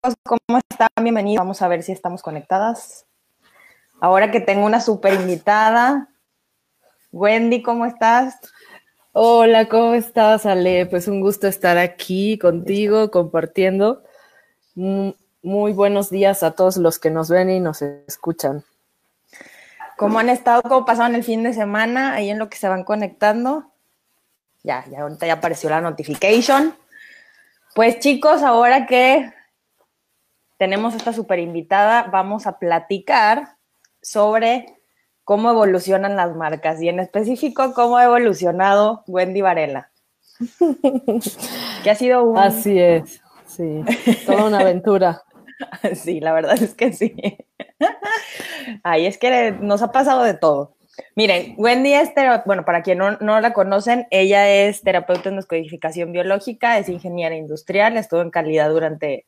¿cómo están? Bienvenidos. Vamos a ver si estamos conectadas. Ahora que tengo una súper invitada. Wendy, ¿cómo estás? Hola, ¿cómo estás, Ale? Pues un gusto estar aquí contigo, compartiendo. Muy buenos días a todos los que nos ven y nos escuchan. ¿Cómo han estado? ¿Cómo pasaron el fin de semana? Ahí en lo que se van conectando. Ya, ya ahorita ya apareció la notification. Pues chicos, ahora que tenemos esta super invitada, vamos a platicar sobre cómo evolucionan las marcas y en específico cómo ha evolucionado Wendy Varela. que ha sido un... Así es, sí, toda una aventura. sí, la verdad es que sí. Ay, es que nos ha pasado de todo. Miren, Wendy es, bueno, para quien no, no, la conocen, ella es terapeuta en descodificación biológica, es ingeniera industrial, estuvo en calidad durante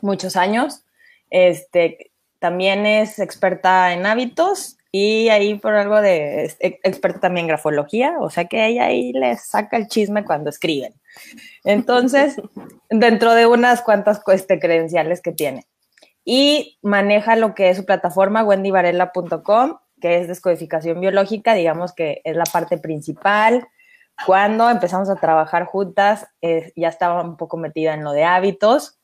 muchos años. Este, también es experta en hábitos y ahí por algo de experta también en grafología, o sea que ella ahí le saca el chisme cuando escriben. Entonces, dentro de unas cuantas este, credenciales que tiene. Y maneja lo que es su plataforma wendyvarela.com, que es descodificación biológica, digamos que es la parte principal. Cuando empezamos a trabajar juntas, eh, ya estaba un poco metida en lo de hábitos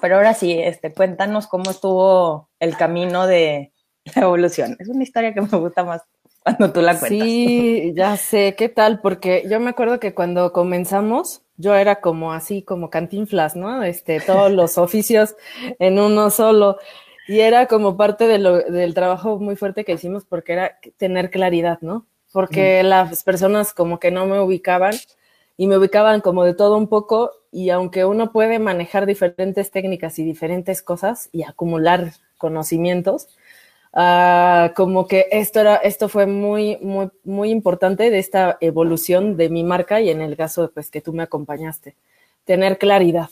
pero ahora sí, este, cuéntanos cómo estuvo el camino de la evolución. Es una historia que me gusta más cuando tú la cuentas. Sí, ya sé, ¿qué tal? Porque yo me acuerdo que cuando comenzamos, yo era como así, como cantinflas, ¿no? Este, todos los oficios en uno solo. Y era como parte de lo, del trabajo muy fuerte que hicimos porque era tener claridad, ¿no? Porque las personas como que no me ubicaban y me ubicaban como de todo un poco y aunque uno puede manejar diferentes técnicas y diferentes cosas y acumular conocimientos, uh, como que esto era, esto fue muy, muy, muy importante de esta evolución de mi marca y en el caso pues que tú me acompañaste, tener claridad,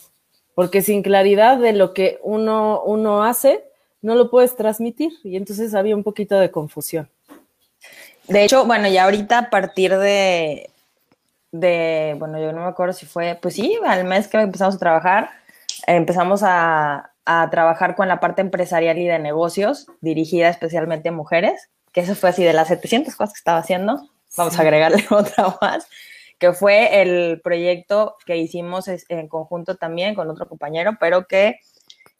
porque sin claridad de lo que uno, uno hace, no lo puedes transmitir y entonces había un poquito de confusión. De hecho, bueno, ya ahorita a partir de, de, bueno, yo no me acuerdo si fue, pues sí, al mes que empezamos a trabajar, empezamos a, a, trabajar con la parte empresarial y de negocios, dirigida especialmente a mujeres, que eso fue así de las 700 cosas que estaba haciendo, vamos a agregarle otra más, que fue el proyecto que hicimos en conjunto también con otro compañero, pero que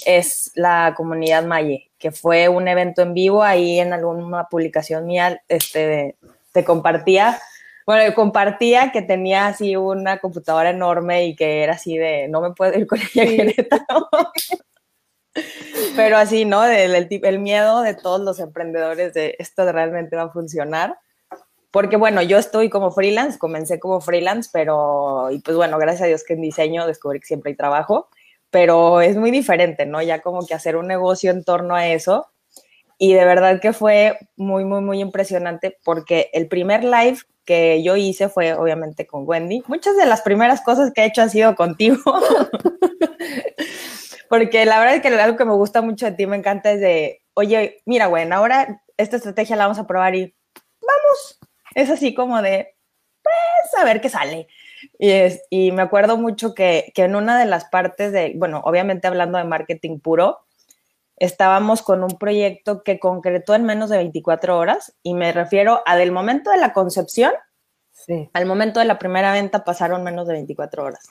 es la comunidad Maye, que fue un evento en vivo, ahí en alguna publicación mía este, te compartía bueno, compartía que tenía así una computadora enorme y que era así de, no me puedo ir con ella Pero así, ¿no? El, el, miedo de todos los emprendedores de esto realmente va a funcionar. Porque bueno, yo estoy como freelance, comencé como freelance, pero, y pues bueno, gracias a Dios que en diseño descubrí que siempre hay trabajo, pero es muy diferente, ¿no? Ya como que hacer un negocio en torno a eso. Y de verdad que fue muy, muy, muy impresionante porque el primer live que yo hice fue obviamente con Wendy. Muchas de las primeras cosas que he hecho han sido contigo. Porque la verdad es que algo que me gusta mucho de ti, me encanta es de, oye, mira, Gwen, ahora esta estrategia la vamos a probar y vamos. Es así como de, pues, a ver qué sale. Y, es, y me acuerdo mucho que, que en una de las partes de, bueno, obviamente hablando de marketing puro, estábamos con un proyecto que concretó en menos de 24 horas y me refiero a del momento de la concepción al momento de la primera venta pasaron menos de 24 horas.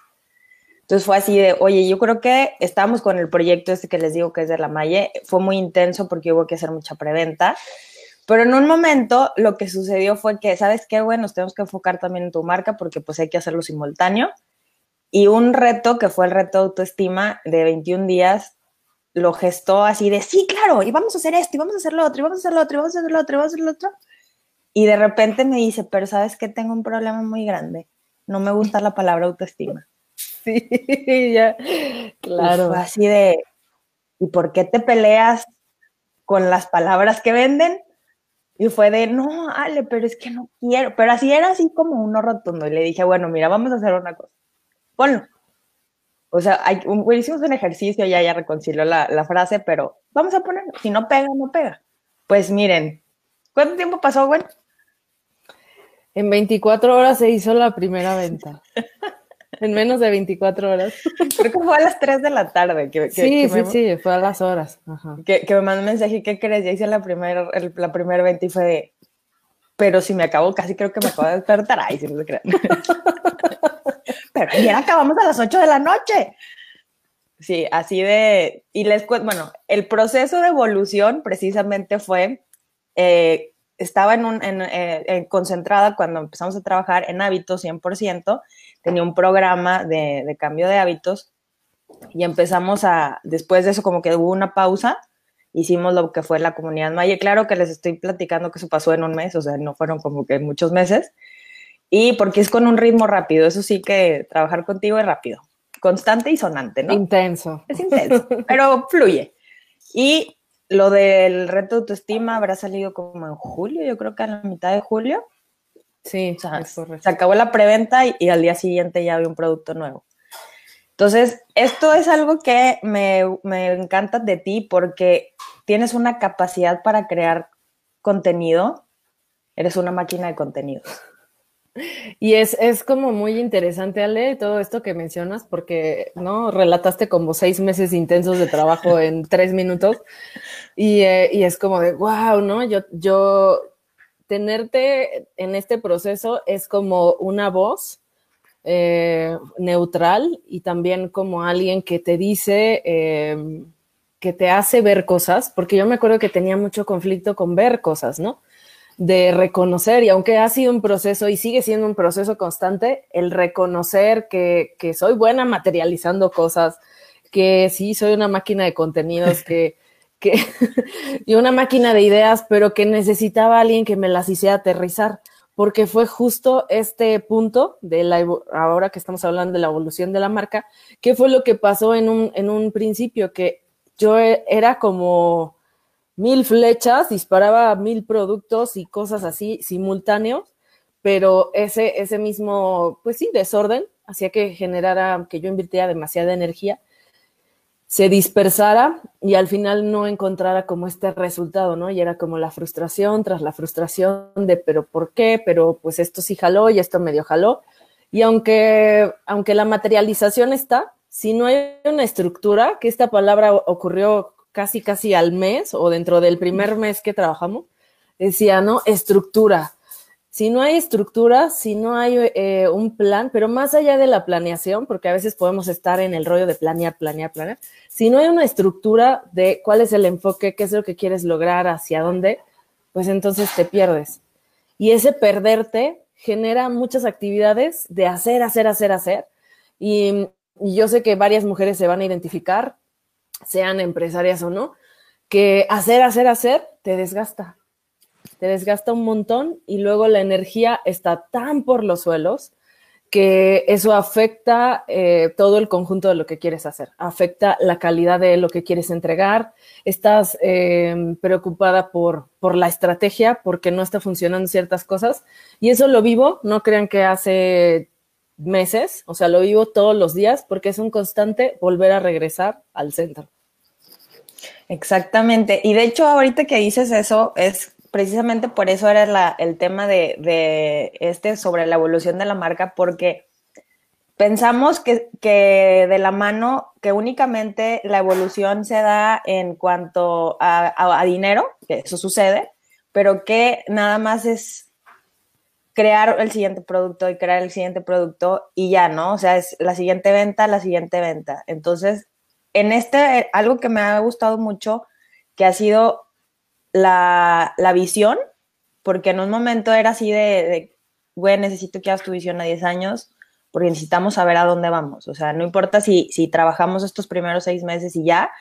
Entonces fue así de, oye, yo creo que estábamos con el proyecto este que les digo que es de la Malle, fue muy intenso porque hubo que hacer mucha preventa, pero en un momento lo que sucedió fue que, ¿sabes qué? Bueno, nos tenemos que enfocar también en tu marca porque pues hay que hacerlo simultáneo. Y un reto que fue el reto de autoestima de 21 días lo gestó así de, sí, claro, y vamos a hacer esto, y vamos a hacer lo otro, y vamos a hacer lo otro, y vamos a hacer lo otro, y vamos a hacer lo otro. Y de repente me dice, pero sabes que tengo un problema muy grande. No me gusta la palabra autoestima. Sí, ya, claro. así de, ¿y por qué te peleas con las palabras que venden? Y fue de, no, Ale, pero es que no quiero. Pero así era así como uno rotundo. Y le dije, bueno, mira, vamos a hacer una cosa. Ponlo. O sea, hay, hicimos un ejercicio, ya ya reconcilió la, la, frase, pero vamos a ponerlo. Si no pega, no pega. Pues miren, ¿cuánto tiempo pasó, güey? En 24 horas se hizo la primera venta. En menos de 24 horas. Creo que fue a las 3 de la tarde. Que, sí, sí, sí, fue a las horas. Que, me mandó un mensaje, ¿qué crees? Ya hice la primera la primer venta y fue de, pero si me acabo, casi creo que me acabo de despertar. Ay, si no se crean. pero ayer acabamos a las 8 de la noche. Sí, así de, y les bueno, el proceso de evolución precisamente fue, eh, estaba en un, eh, concentrada cuando empezamos a trabajar en hábitos 100%, tenía un programa de, cambio de hábitos y empezamos a, después de eso como que hubo una pausa, hicimos lo que fue la comunidad Maya. Claro que les estoy platicando que eso pasó en un mes, o sea, no fueron como que muchos meses. Y porque es con un ritmo rápido, eso sí que trabajar contigo es rápido constante y sonante, ¿no? Intenso. Es intenso, pero fluye. Y lo del reto de autoestima habrá salido como en julio, yo creo que a la mitad de julio. Sí, se acabó la preventa y, al día siguiente ya había un producto nuevo. Entonces, esto es algo que me, me encanta de ti porque tienes una capacidad para crear contenido. Eres una máquina de contenidos. Y es, es, como muy interesante, Ale, todo esto que mencionas, porque no relataste como seis meses intensos de trabajo en tres minutos. Y, eh, y, es como de wow, ¿no? Yo, yo tenerte en este proceso es como una voz eh, neutral y también como alguien que te dice, eh, que te hace ver cosas, porque yo me acuerdo que tenía mucho conflicto con ver cosas, ¿no? De reconocer, y aunque ha sido un proceso y sigue siendo un proceso constante, el reconocer que, que soy buena materializando cosas, que sí soy una máquina de contenidos, que, que y una máquina de ideas, pero que necesitaba alguien que me las hiciera aterrizar, porque fue justo este punto de la, ahora que estamos hablando de la evolución de la marca, que fue lo que pasó en un, en un principio, que yo era como mil flechas, disparaba mil productos y cosas así simultáneos, pero ese, ese mismo, pues sí, desorden hacía que generara, que yo invirtiera demasiada energía, se dispersara y al final no encontrara como este resultado, ¿no? Y era como la frustración tras la frustración de, pero ¿por qué? Pero pues esto sí jaló y esto medio jaló. Y aunque, aunque la materialización está, si no hay una estructura, que esta palabra ocurrió casi, casi al mes o dentro del primer mes que trabajamos, decía, ¿no? Estructura. Si no hay estructura, si no hay eh, un plan, pero más allá de la planeación, porque a veces podemos estar en el rollo de planear, planear, planear, si no hay una estructura de cuál es el enfoque, qué es lo que quieres lograr, hacia dónde, pues entonces te pierdes. Y ese perderte genera muchas actividades de hacer, hacer, hacer, hacer. Y, y yo sé que varias mujeres se van a identificar sean empresarias o no, que hacer, hacer, hacer te desgasta. Te desgasta un montón y luego la energía está tan por los suelos que eso afecta eh, todo el conjunto de lo que quieres hacer, afecta la calidad de lo que quieres entregar, estás em, preocupada por, por la estrategia porque no está funcionando ciertas cosas. Y eso lo vivo, no crean que hace meses, o sea, lo vivo todos los días porque es un constante volver a regresar al centro. Exactamente. Y de hecho, ahorita que dices eso, es precisamente por eso era el tema de, este sobre la evolución de la marca, porque pensamos que, de la mano, que únicamente la evolución se da en cuanto a dinero, que eso sucede, pero que nada más es crear el siguiente producto y crear el siguiente producto y ya, ¿no? O sea, es la siguiente venta, la siguiente venta. Entonces, en este, algo que me ha gustado mucho, que ha sido la, visión, porque en un momento era así de, güey, necesito que hagas tu visión a 10 años, porque necesitamos saber a dónde vamos. O sea, no importa si, si trabajamos estos primeros seis meses y ya,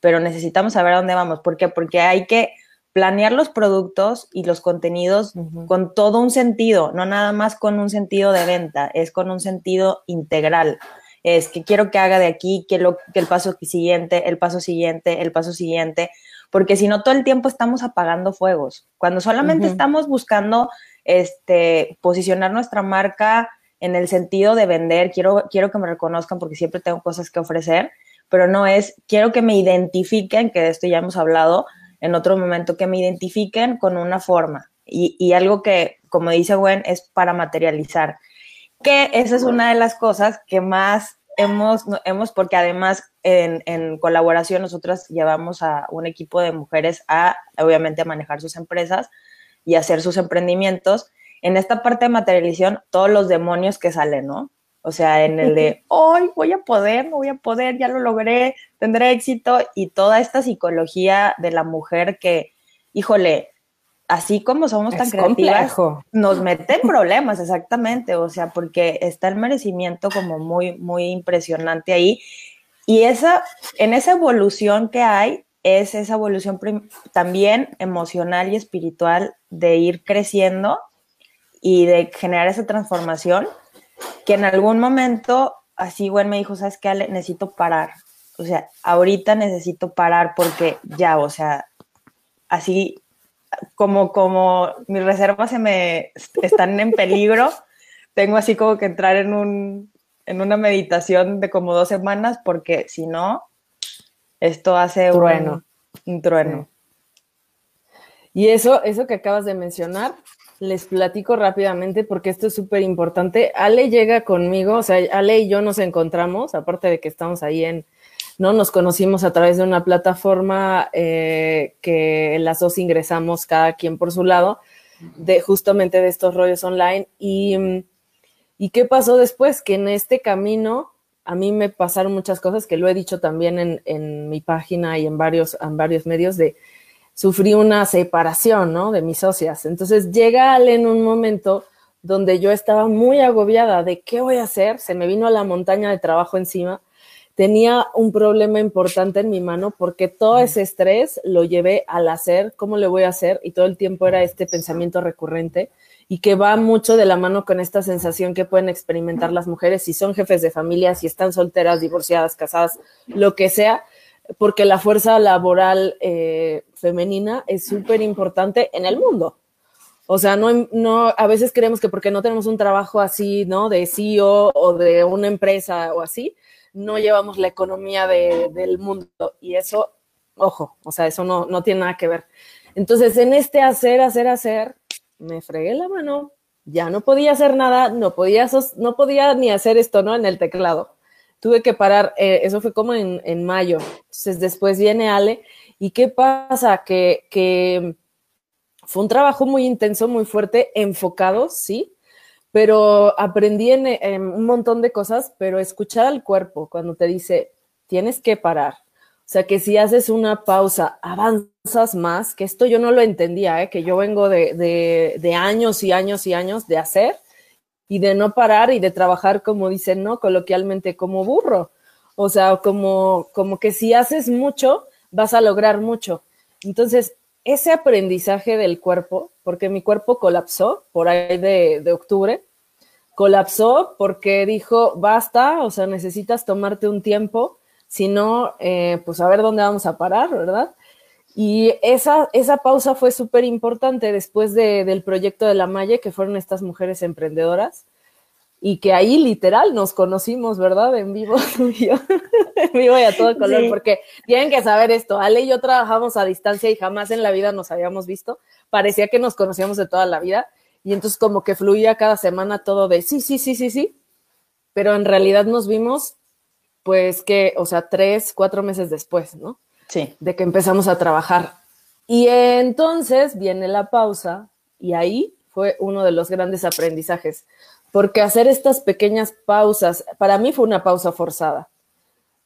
pero necesitamos saber a dónde vamos. ¿Por qué? Porque hay que planear los productos y los contenidos con todo un sentido, no nada más con un sentido de venta, es con un sentido integral. Es que quiero que haga de aquí, que, lo, que el paso siguiente, el paso siguiente, el paso siguiente, porque si no todo el tiempo estamos apagando fuegos. Cuando solamente estamos buscando este, posicionar nuestra marca en el sentido de vender, quiero, quiero que me reconozcan porque siempre tengo cosas que ofrecer, pero no es, quiero que me identifiquen, que de esto ya hemos hablado, en otro momento, que me identifiquen con una forma y, algo que, como dice Gwen, es para materializar. que esa es una de las cosas que más hemos, hemos porque además en, en, colaboración nosotras llevamos a un equipo de mujeres a, obviamente, a manejar sus empresas y hacer sus emprendimientos. En esta parte de materialización, todos los demonios que salen, ¿no? O sea, en el de, hoy voy a poder, no voy a poder, ya lo logré, tendré éxito, y toda esta psicología de la mujer que, híjole, así como somos tan creativas, nos meten problemas, exactamente, o sea, porque está el merecimiento como muy, muy impresionante ahí. Y esa, en esa evolución que hay, es esa evolución también emocional y espiritual de ir creciendo y de generar esa transformación que en algún momento, así, güey, me dijo, ¿sabes qué? Necesito parar. O sea, ahorita necesito parar porque ya, o sea, así como, como mis reservas se me están en peligro, tengo así como que entrar en, un, en una meditación de como dos semanas porque si no, esto hace trueno. Un, trueno. Y eso, eso que acabas de mencionar, les platico rápidamente porque esto es súper importante. Ale llega conmigo, o sea, Ale y yo nos encontramos, aparte de que estamos ahí en, ¿no? Nos conocimos a través de una plataforma eh, que las dos ingresamos cada quien por su lado, de justamente de estos rollos online. Y, y qué pasó después? Que en este camino a mí me pasaron muchas cosas que lo he dicho también en, en mi página y en varios, en varios medios de sufrí una separación, ¿no? De mis socias. Entonces llega Ale en un momento donde yo estaba muy agobiada de qué voy a hacer, se me vino a la montaña de trabajo encima, tenía un problema importante en mi mano porque todo ese estrés lo llevé al hacer, cómo le voy a hacer y todo el tiempo era este pensamiento recurrente y que va mucho de la mano con esta sensación que pueden experimentar las mujeres si son jefes de familia, si están solteras, divorciadas, casadas, lo que sea, porque la fuerza laboral eh, femenina es súper importante en el mundo. O sea, no, no, a veces creemos que porque no tenemos un trabajo así, ¿no? De CEO o de una empresa o así, no llevamos la economía de, del mundo. Y eso, ojo, o sea, eso no, no tiene nada que ver. Entonces, en este hacer, hacer, hacer, me fregué la mano, ya no podía hacer nada, no podía, no podía ni hacer esto, ¿no? En el teclado tuve que parar, eh, eso fue como en, mayo. Entonces después viene Ale y ¿qué pasa? Que, que fue un trabajo muy intenso, muy fuerte, enfocado, sí, pero aprendí en, en, un montón de cosas, pero escuchar al cuerpo cuando te dice, tienes que parar. O sea, que si haces una pausa, avanzas más, que esto yo no lo entendía, ¿eh? que yo vengo de, de, de años y años y años de hacer y de no parar y de trabajar, como dicen, ¿no? Coloquialmente, como burro. O sea, como, como que si haces mucho, vas a lograr mucho. Entonces, ese aprendizaje del cuerpo, porque mi cuerpo colapsó por ahí de, de octubre, colapsó porque dijo, basta, o sea, necesitas tomarte un tiempo, si no, eh, pues a ver dónde vamos a parar, ¿verdad? Y esa, esa pausa fue súper importante después de, del proyecto de la Malle, que fueron estas mujeres emprendedoras, y que ahí literal nos conocimos, ¿verdad? En vivo, en vivo y a todo color, sí. porque tienen que saber esto, Ale y yo trabajamos a distancia y jamás en la vida nos habíamos visto, parecía que nos conocíamos de toda la vida, y entonces como que fluía cada semana todo de sí, sí, sí, sí, sí, pero en realidad nos vimos, pues que, o sea, tres, cuatro meses después, ¿no? Sí. de que empezamos a trabajar. Y entonces viene la pausa y ahí fue uno de los grandes aprendizajes, porque hacer estas pequeñas pausas, para mí fue una pausa forzada,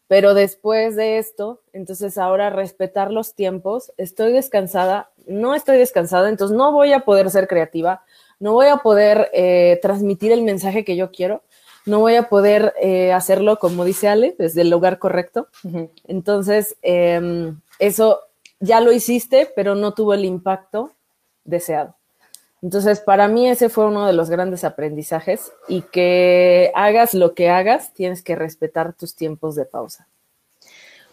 pero después de esto, entonces ahora respetar los tiempos, estoy descansada, no estoy descansada, entonces no voy a poder ser creativa, no voy a poder eh, transmitir el mensaje que yo quiero, no voy a poder eh, hacerlo, como dice Ale, desde el lugar correcto. Uh -huh. Entonces, eh, eso ya lo hiciste, pero no tuvo el impacto deseado. Entonces, para mí ese fue uno de los grandes aprendizajes y que hagas lo que hagas, tienes que respetar tus tiempos de pausa.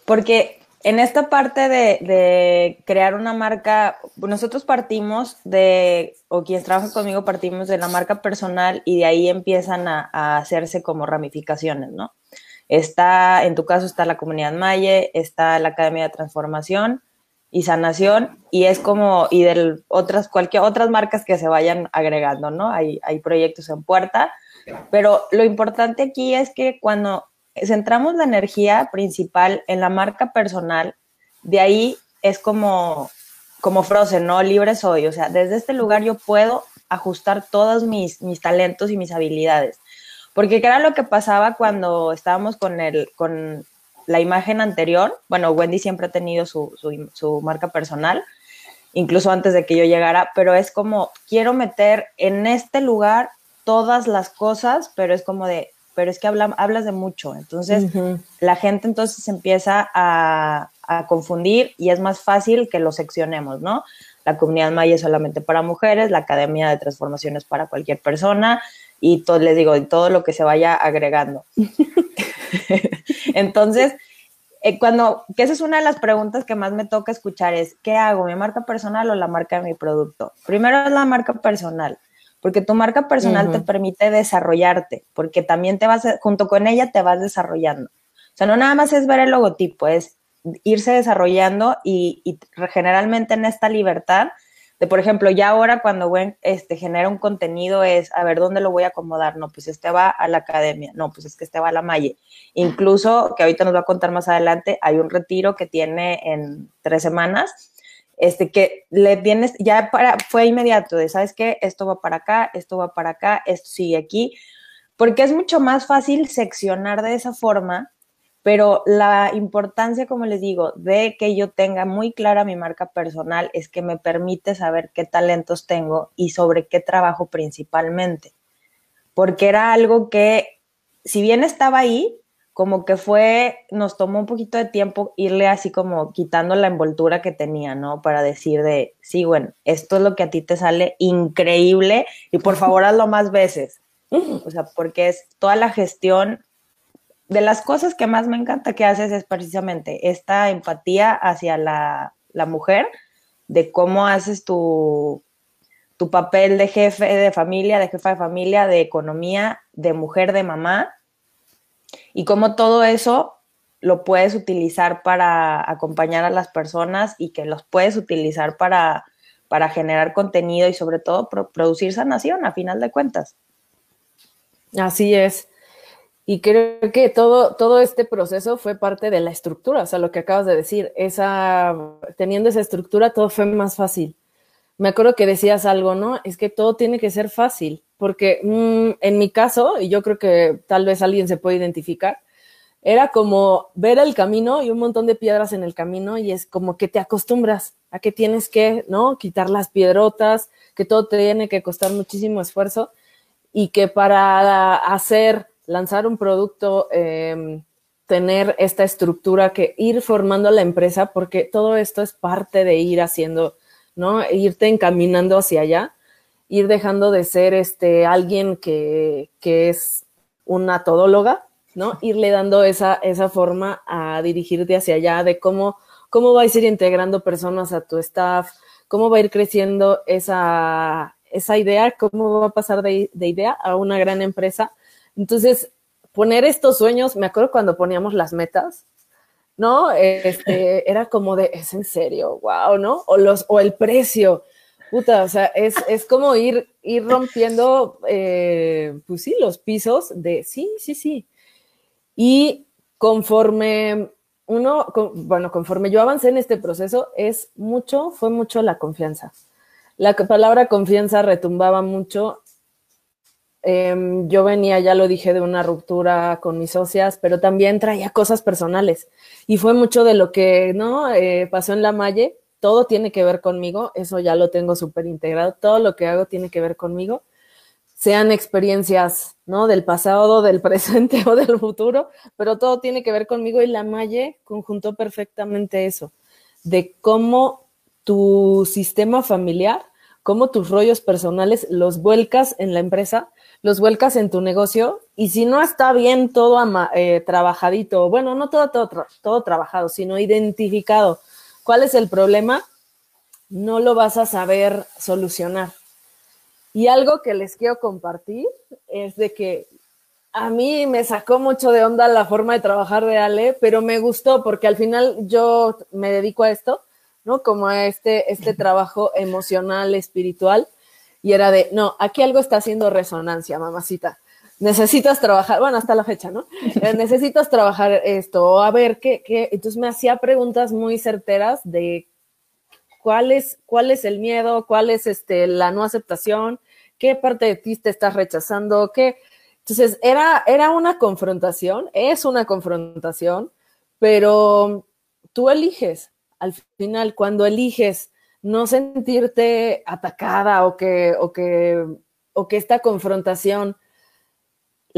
Porque en esta parte de, crear una marca, nosotros partimos de, o quienes trabajan conmigo partimos de la marca personal y de ahí empiezan a, a, hacerse como ramificaciones, ¿no? Está, en tu caso está la comunidad Maye, está la Academia de Transformación y Sanación y es como, y de otras, cualquier otras marcas que se vayan agregando, ¿no? Hay, hay proyectos en puerta Pero lo importante aquí es que cuando centramos la energía principal en la marca personal, de ahí es como, como Frozen, ¿no? Libre soy. O sea, desde este lugar yo puedo ajustar todos mis, mis talentos y mis habilidades. Porque ¿qué era lo que pasaba cuando estábamos con, el, con la imagen anterior? Bueno, Wendy siempre ha tenido su, su, su marca personal, incluso antes de que yo llegara, pero es como, quiero meter en este lugar todas las cosas, pero es como de, pero es que hablas de mucho. Entonces, la gente entonces empieza a, a, confundir y es más fácil que lo seccionemos, ¿no? La comunidad Maya es solamente para mujeres, la Academia de Transformaciones para cualquier persona y todo, les digo, todo lo que se vaya agregando. entonces, eh, cuando, que esa es una de las preguntas que más me toca escuchar es, ¿qué hago? ¿Mi marca personal o la marca de mi producto? Primero es la marca personal porque tu marca personal te permite desarrollarte, porque también te vas, junto con ella te vas desarrollando. O sea, no nada más es ver el logotipo, es irse desarrollando y, generalmente en esta libertad de, por ejemplo, ya ahora cuando este, genera un contenido es, a ver, ¿dónde lo voy a acomodar? No, pues este va a la academia, no, pues es que este va a la Malle. Incluso, que ahorita nos va a contar más adelante, hay un retiro que tiene en tres semanas este, que le vienes, ya para, fue inmediato, de, ¿sabes qué? Esto va para acá, esto va para acá, esto sigue aquí, porque es mucho más fácil seccionar de esa forma, pero la importancia, como les digo, de que yo tenga muy clara mi marca personal es que me permite saber qué talentos tengo y sobre qué trabajo principalmente, porque era algo que, si bien estaba ahí, como que fue, nos tomó un poquito de tiempo irle así como quitando la envoltura que tenía, ¿no? Para decir de, sí, bueno, esto es lo que a ti te sale increíble y por favor hazlo más veces. O sea, porque es toda la gestión de las cosas que más me encanta que haces es precisamente esta empatía hacia la, la mujer, de cómo haces tu, tu papel de jefe de familia, de jefa de familia, de economía, de mujer, de mamá, y cómo todo eso lo puedes utilizar para acompañar a las personas y que los puedes utilizar para, para generar contenido y sobre todo producir sanación a final de cuentas. Así es. Y creo que todo, todo este proceso fue parte de la estructura, o sea, lo que acabas de decir, esa, teniendo esa estructura todo fue más fácil. Me acuerdo que decías algo, ¿no? Es que todo tiene que ser fácil porque mm, en mi caso, y yo creo que tal vez alguien se puede identificar, era como ver el camino y un montón de piedras en el camino y es como que te acostumbras a que tienes que, ¿no? Quitar las piedrotas, que todo te tiene que costar muchísimo esfuerzo y que para hacer, lanzar un producto, em, tener esta estructura, que ir formando la empresa, porque todo esto es parte de ir haciendo, ¿no? Irte encaminando hacia allá ir dejando de ser este alguien que, es una todóloga, ¿no? Irle dando esa, esa forma a dirigirte hacia allá de cómo, cómo va a ir integrando personas a tu staff, cómo va a ir creciendo esa, esa idea, cómo va a pasar de, de idea a una gran empresa. Entonces, poner estos sueños, me acuerdo cuando poníamos las metas, ¿no? Este, era como de, es en serio, wow, ¿no? O, los, o el precio, Puta, o sea, es, es como ir, ir rompiendo, eh, pues sí, los pisos de sí, sí, sí. Y conforme uno, bueno, conforme yo avancé en este proceso, es mucho, fue mucho la confianza. La palabra confianza retumbaba mucho. Em, yo venía, ya lo dije, de una ruptura con mis socias, pero también traía cosas personales. Y fue mucho de lo que, ¿no? Eh, pasó en la Malle todo tiene que ver conmigo, eso ya lo tengo súper integrado, todo lo que hago tiene que ver conmigo, sean experiencias, ¿no? Del pasado, del presente o del futuro, pero todo tiene que ver conmigo y la Malle conjuntó perfectamente eso, de cómo tu sistema familiar, cómo tus rollos personales los vuelcas en la empresa, los vuelcas en tu negocio y si no está bien todo eh, trabajadito, bueno, no todo, todo, todo trabajado, sino identificado ¿Cuál es el problema? No lo vas a saber solucionar. Y algo que les quiero compartir es de que a mí me sacó mucho de onda la forma de trabajar de Ale, pero me gustó porque al final yo me dedico a esto, ¿no? Como a este, este trabajo emocional, espiritual, y era de, no, aquí algo está haciendo resonancia, mamacita. Necesitas trabajar, bueno, hasta la fecha, ¿no? Eh, necesitas trabajar esto, a ver qué, qué, entonces me hacía preguntas muy certeras de cuál es, cuál es el miedo, cuál es este, la no aceptación, qué parte de ti te estás rechazando, qué. Entonces, era, era una confrontación, es una confrontación, pero tú eliges, al final, cuando eliges no sentirte atacada o que, o que, o que esta confrontación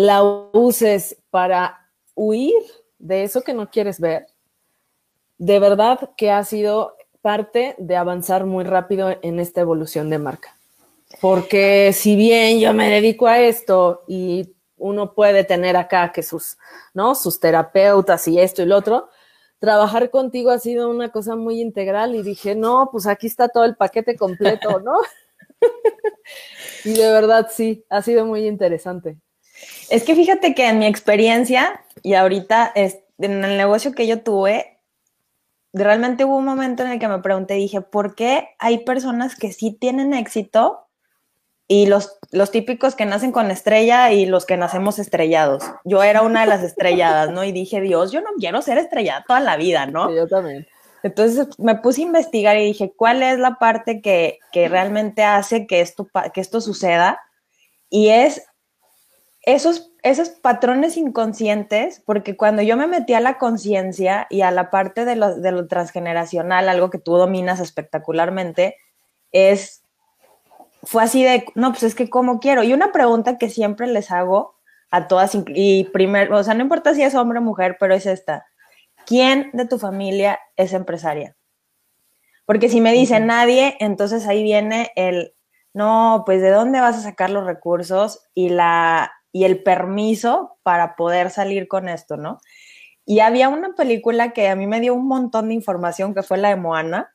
la uses para huir de eso que no quieres ver, de verdad que ha sido parte de avanzar muy rápido en esta evolución de marca. Porque si bien yo me dedico a esto y uno puede tener acá que sus, ¿no? Sus terapeutas y esto y lo otro, trabajar contigo ha sido una cosa muy integral y dije, no, pues aquí está todo el paquete completo, ¿no? y de verdad sí, ha sido muy interesante. Es que fíjate que en mi experiencia y ahorita en el negocio que yo tuve, realmente hubo un momento en el que me pregunté, dije, ¿por qué hay personas que sí tienen éxito y los, los típicos que nacen con estrella y los que nacemos estrellados? Yo era una de las estrelladas, ¿no? Y dije, Dios, yo no quiero ser estrellada toda la vida, ¿no? Sí, yo también. Entonces me puse a investigar y dije, ¿cuál es la parte que, que realmente hace que esto, que esto suceda? Y es esos, esos patrones inconscientes, porque cuando yo me metí a la conciencia y a la parte de lo, de lo transgeneracional, algo que tú dominas espectacularmente, es, fue así de, no, pues es que cómo quiero. Y una pregunta que siempre les hago a todas, y primero, o sea, no importa si es hombre o mujer, pero es esta. ¿Quién de tu familia es empresaria? Porque si me dice nadie, entonces ahí viene el, no, pues de dónde vas a sacar los recursos y la y el permiso para poder salir con esto, ¿no? Y había una película que a mí me dio un montón de información, que fue la de Moana,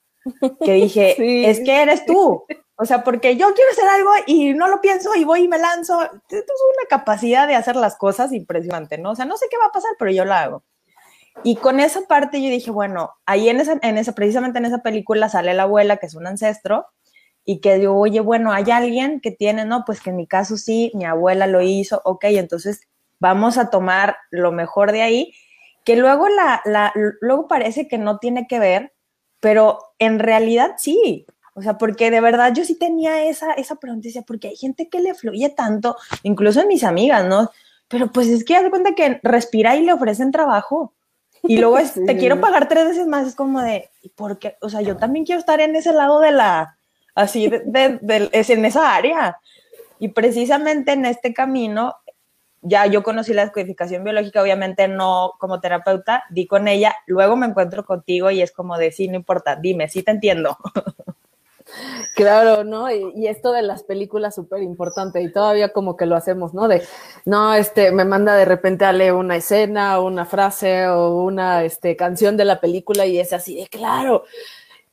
que dije, es que eres tú. O sea, porque yo quiero hacer algo y no lo pienso y voy y me lanzo. Esto es una capacidad de hacer las cosas impresionante, ¿no? O sea, no sé qué va a pasar, pero yo lo hago. Y con esa parte yo dije, bueno, ahí en esa, en esa, precisamente en esa película sale la abuela, que es un ancestro, y que digo, oye, bueno, hay alguien que tiene, no, pues que en mi caso sí, mi abuela lo hizo, ok, entonces vamos a tomar lo mejor de ahí, que luego, la, la, luego parece que no tiene que ver, pero en realidad sí, o sea, porque de verdad yo sí tenía esa, esa pregunta, porque hay gente que le fluye tanto, incluso en mis amigas, ¿no? Pero pues es que haz cuenta que respira y le ofrecen trabajo. Y luego te quiero pagar tres veces más, es como de, ¿por qué? O sea, yo también quiero estar en ese lado de la, así de, es en esa área. Y precisamente en este camino, ya yo conocí la descodificación biológica, obviamente no como terapeuta, di con ella, luego me encuentro contigo y es como de, sí, no importa, dime, sí te entiendo. Claro, ¿no? Y, esto de las películas súper importante y todavía como que lo hacemos, ¿no? De, no, este, me manda de repente a leer una escena una frase o una este, canción de la película y es así de, claro,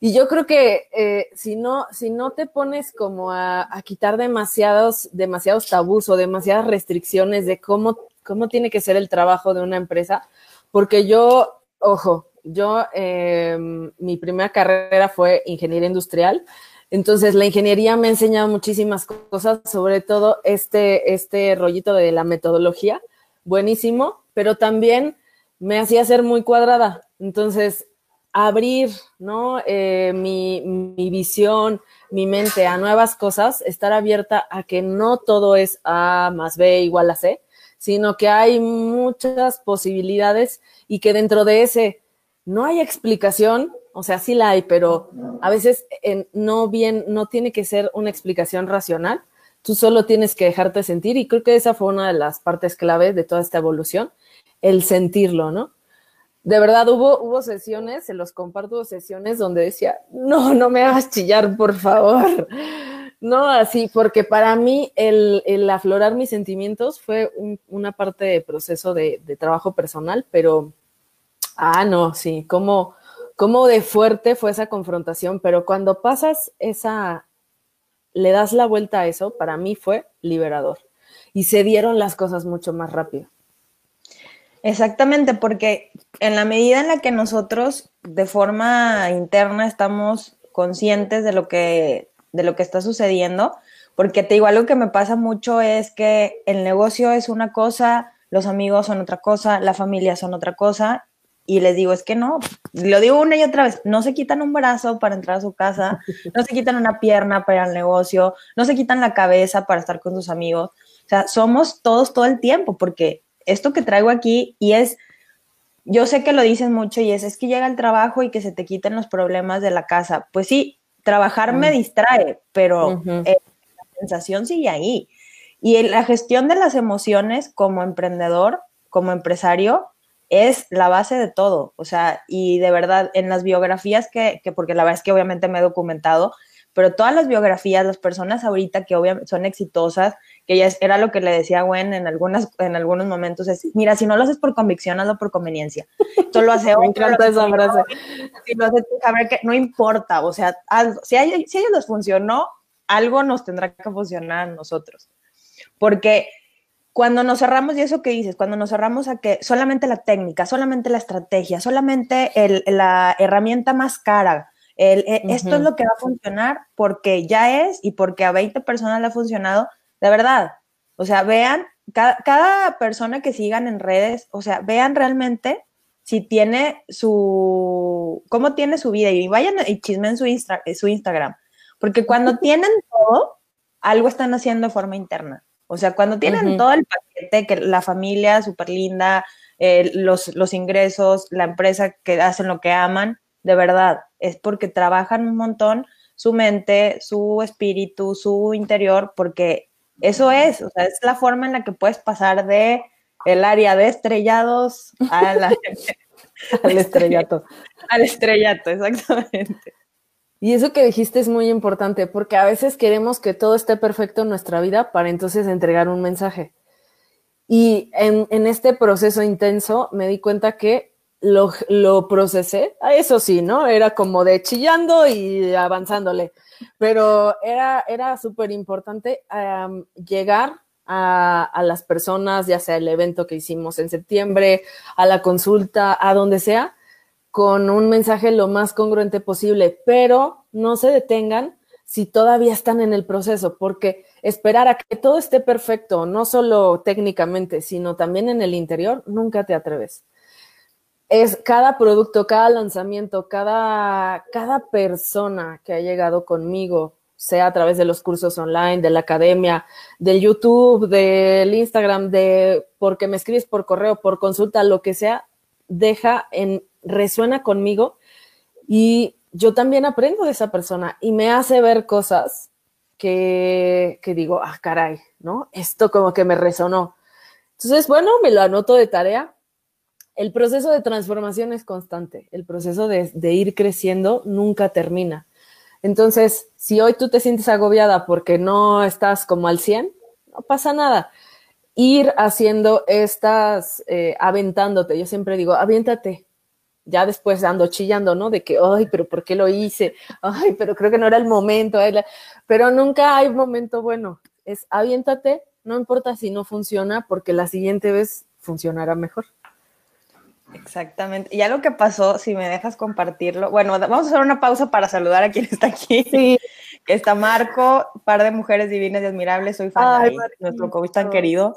y yo creo que eh, si, no, si no te pones como a, quitar demasiados, demasiados tabús o demasiadas restricciones de cómo, cómo tiene que ser el trabajo de una empresa, porque yo, ojo, yo, em, mi primera carrera fue ingeniería industrial, entonces la ingeniería me ha enseñado muchísimas cosas, sobre todo este, este rollito de la metodología, buenísimo, pero también me hacía ser muy cuadrada. Entonces, abrir ¿no? Eh, mi, mi, visión, mi mente a nuevas cosas, estar abierta a que no todo es A más B igual a C, sino que hay muchas posibilidades y que dentro de ese no hay explicación, o sea, sí la hay, pero a veces no bien, no tiene que ser una explicación racional, tú solo tienes que dejarte sentir y creo que esa fue una de las partes clave de toda esta evolución, el sentirlo, ¿no? De verdad hubo, hubo sesiones, se los comparto, sesiones donde decía, no, no me hagas chillar, por favor. No, así, porque para mí el, el aflorar mis sentimientos fue una parte de proceso de, de, trabajo personal, pero, ah, no, sí, como, como de fuerte fue esa confrontación, pero cuando pasas esa, le das la vuelta a eso, para mí fue liberador. Y se dieron las cosas mucho más rápido. Exactamente, porque en la medida en la que nosotros de forma interna estamos conscientes de lo que, de lo que está sucediendo, Porque te digo, algo que me pasa mucho es que el negocio es una cosa, los amigos son otra cosa, la familia son otra cosa, y les digo, es que no, lo digo una y otra vez, no se quitan un brazo para entrar a su casa, no se quitan una pierna para al negocio, no se quitan la cabeza para estar con sus amigos. O sea, somos todos todo el tiempo, porque esto que traigo aquí y es, yo sé que lo dicen mucho y es, es que llega el trabajo y que se te quiten los problemas de la casa. Pues sí, trabajar me distrae, pero eh, la sensación sigue ahí. Y la gestión de las emociones como emprendedor, como empresario, es la base de todo. O sea, y de verdad, en las biografías que, que, porque la verdad es que obviamente me he documentado, pero todas las biografías, las personas ahorita que obviamente son exitosas, que ya era lo que le decía a Gwen en, algunas, en algunos momentos, es, mira, si no lo haces por convicción, hazlo por conveniencia. Solo hace Me encanta esa frase. Si lo haces, saber que no importa, o sea, si, hay, si a ellos les funcionó, algo nos tendrá que funcionar a nosotros. Porque cuando nos cerramos, y eso que dices, cuando nos cerramos a que solamente la técnica, solamente la estrategia, solamente el, la herramienta más cara, el, eh, esto es lo que va a funcionar porque ya es y porque a 20 personas le ha funcionado, de verdad. O sea, vean, cada, cada persona que sigan en redes, o sea, vean realmente si tiene su, cómo tiene su vida y vayan y chismen su, su Instagram. Porque cuando tienen todo, algo están haciendo de forma interna. O sea, cuando tienen todo el paquete, que la familia súper linda, eh, los, los ingresos, la empresa que hacen lo que aman, de verdad, es porque trabajan un montón su mente, su espíritu, su interior, porque eso es, o sea, es la forma en la que puedes pasar de el área de estrellados a la, al estrellato. Al estrellato, exactamente. Y eso que dijiste es muy importante, porque a veces queremos que todo esté perfecto en nuestra vida para entonces entregar un mensaje. Y en, en este proceso intenso me di cuenta que lo, lo, procesé, eso sí, ¿no? Era como de chillando y avanzándole, pero era, era súper importante llegar a, a, las personas, ya sea el evento que hicimos en septiembre, a la consulta, a donde sea, con un mensaje lo más congruente posible, pero no se detengan si todavía están en el proceso, porque esperar a que todo esté perfecto, no solo técnicamente, sino también en el interior, nunca te atreves. Es cada producto, cada lanzamiento, cada, cada persona que ha llegado conmigo, sea a través de los cursos online, de la academia, del YouTube, del Instagram, de porque me escribes por correo, por consulta, lo que sea, deja en resuena conmigo y yo también aprendo de esa persona y me hace ver cosas que, que digo, ah, caray, ¿no? Esto como que me resonó. Entonces, bueno, me lo anoto de tarea. El proceso de transformación es constante, el proceso de, ir creciendo nunca termina. Entonces, si hoy tú te sientes agobiada porque no estás como al 100, no pasa nada. Ir haciendo estas, eh, aventándote, yo siempre digo, aviéntate, ya después ando chillando, ¿no? De que, ay, pero ¿por qué lo hice? Ay, pero creo que no era el momento. Pero nunca hay momento bueno. Es aviéntate, no importa si no funciona, porque la siguiente vez funcionará mejor. Exactamente. Y algo que pasó, si me dejas compartirlo, bueno, vamos a hacer una pausa para saludar a quien está aquí. Sí. Que está Marco, par de mujeres divinas y admirables, soy fan de nuestro coach tan querido.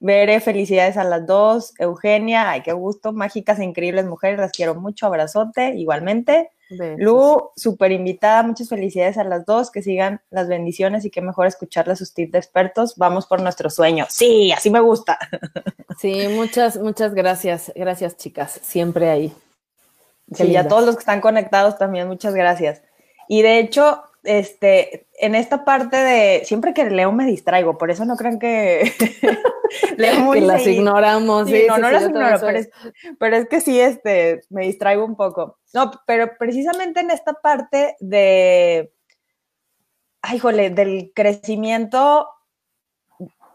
Bere, felicidades a las dos. Eugenia, ay, qué gusto. Mágicas e increíbles mujeres, las quiero mucho. Abrazote, igualmente. Lu, súper invitada. Muchas felicidades a las dos. Que sigan las bendiciones y qué mejor escucharle sus tips de expertos. Vamos por nuestro sueño. Sí, así me gusta. Sí, muchas, muchas gracias. Gracias, chicas. Siempre ahí. Sí, y a todos los que están conectados también, muchas gracias. Y de hecho, este, en esta parte de, siempre que leo me distraigo, por eso no crean que leo muy que las ignoramos. Sí, no, no las ignoro, pero es, pero es, que sí, este, me distraigo un poco. No, pero precisamente en esta parte de, ay, jole, del crecimiento,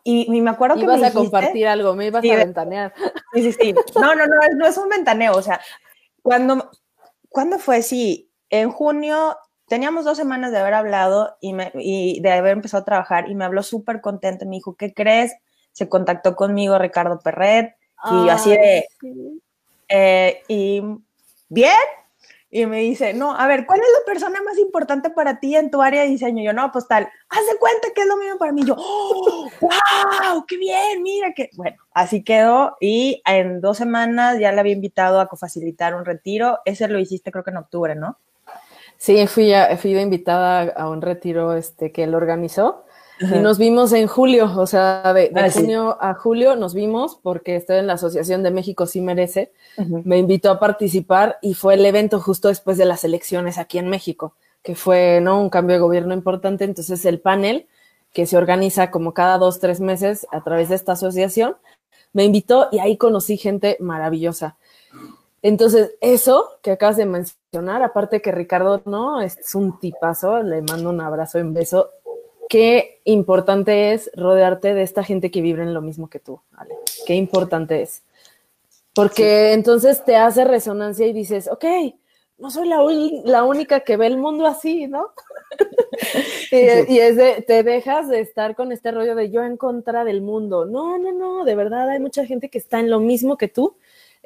y, me acuerdo que me ibas a compartir algo, me ibas a ventanear. Sí, sí, sí. No, no, no, no es un ventaneo, o sea, cuando, ¿cuándo fue? Sí, en junio teníamos dos semanas de haber hablado y, me, y de haber empezado a trabajar y me habló súper contento. Me dijo, ¿qué crees? Se contactó conmigo Ricardo Perret y así de... Eh, y bien, y me dice, no, a ver, ¿cuál es la persona más importante para ti en tu área de diseño? Y yo, no, pues tal, haz de cuenta que es lo mismo para mí. yo, ¡oh, wow! ¡Qué bien! Mira que, bueno, así quedó y en dos semanas ya le había invitado a cofacilitar un retiro. Ese lo hiciste creo que en octubre, ¿no? Sí, fui, fui invitada a un retiro este, que él organizó. Y nos vimos en julio, o sea, de, ah, junio a julio nos vimos porque estoy en la Asociación de México Sí Merece. Me invitó a participar y fue el evento justo después de las elecciones aquí en México, que fue ¿no? un cambio de gobierno importante. Entonces el panel, que se organiza como cada dos, tres meses a través de esta asociación, me invitó y ahí conocí gente maravillosa. Entonces, eso que acabas de mencionar, aparte que Ricardo, ¿no? Es un tipazo, le mando un abrazo y un beso qué importante es rodearte de esta gente que vibra en lo mismo que tú, Ale. Qué importante es. Porque entonces te hace resonancia y dices, ok, no soy la, la única que ve el mundo así, ¿no? y, es de, te dejas de estar con este rollo de yo en contra del mundo. No, no, no, de verdad hay mucha gente que está en lo mismo que tú,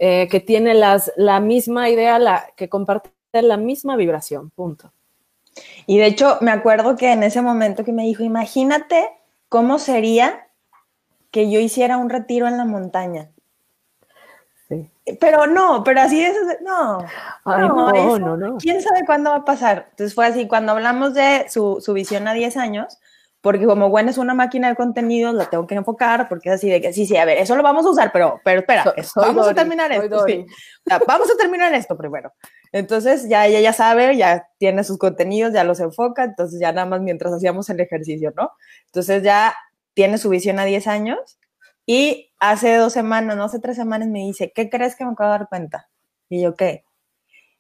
eh, que tiene las, la misma idea, la, que comparte la misma vibración, punto. Y de hecho, me acuerdo que en ese momento que me dijo, imagínate cómo sería que yo hiciera un retiro en la montaña. Sí. Pero no, pero así es, no. no, no, no, ¿Quién sabe cuándo va a pasar? Entonces fue así, cuando hablamos de su, su visión a 10 años, porque como Gwen es una máquina de contenidos, la tengo que enfocar, porque es así de que sí, sí, a ver, eso lo vamos a usar, pero, pero espera, vamos a terminar esto. Sí. vamos a terminar esto primero. Entonces ya ella ya sabe, ya tiene sus contenidos, ya los enfoca, entonces ya nada más mientras hacíamos el ejercicio, ¿no? Entonces ya tiene su visión a 10 años y hace dos semanas, no hace tres semanas me dice, ¿qué crees que me acabo de dar cuenta? Y yo, ¿qué?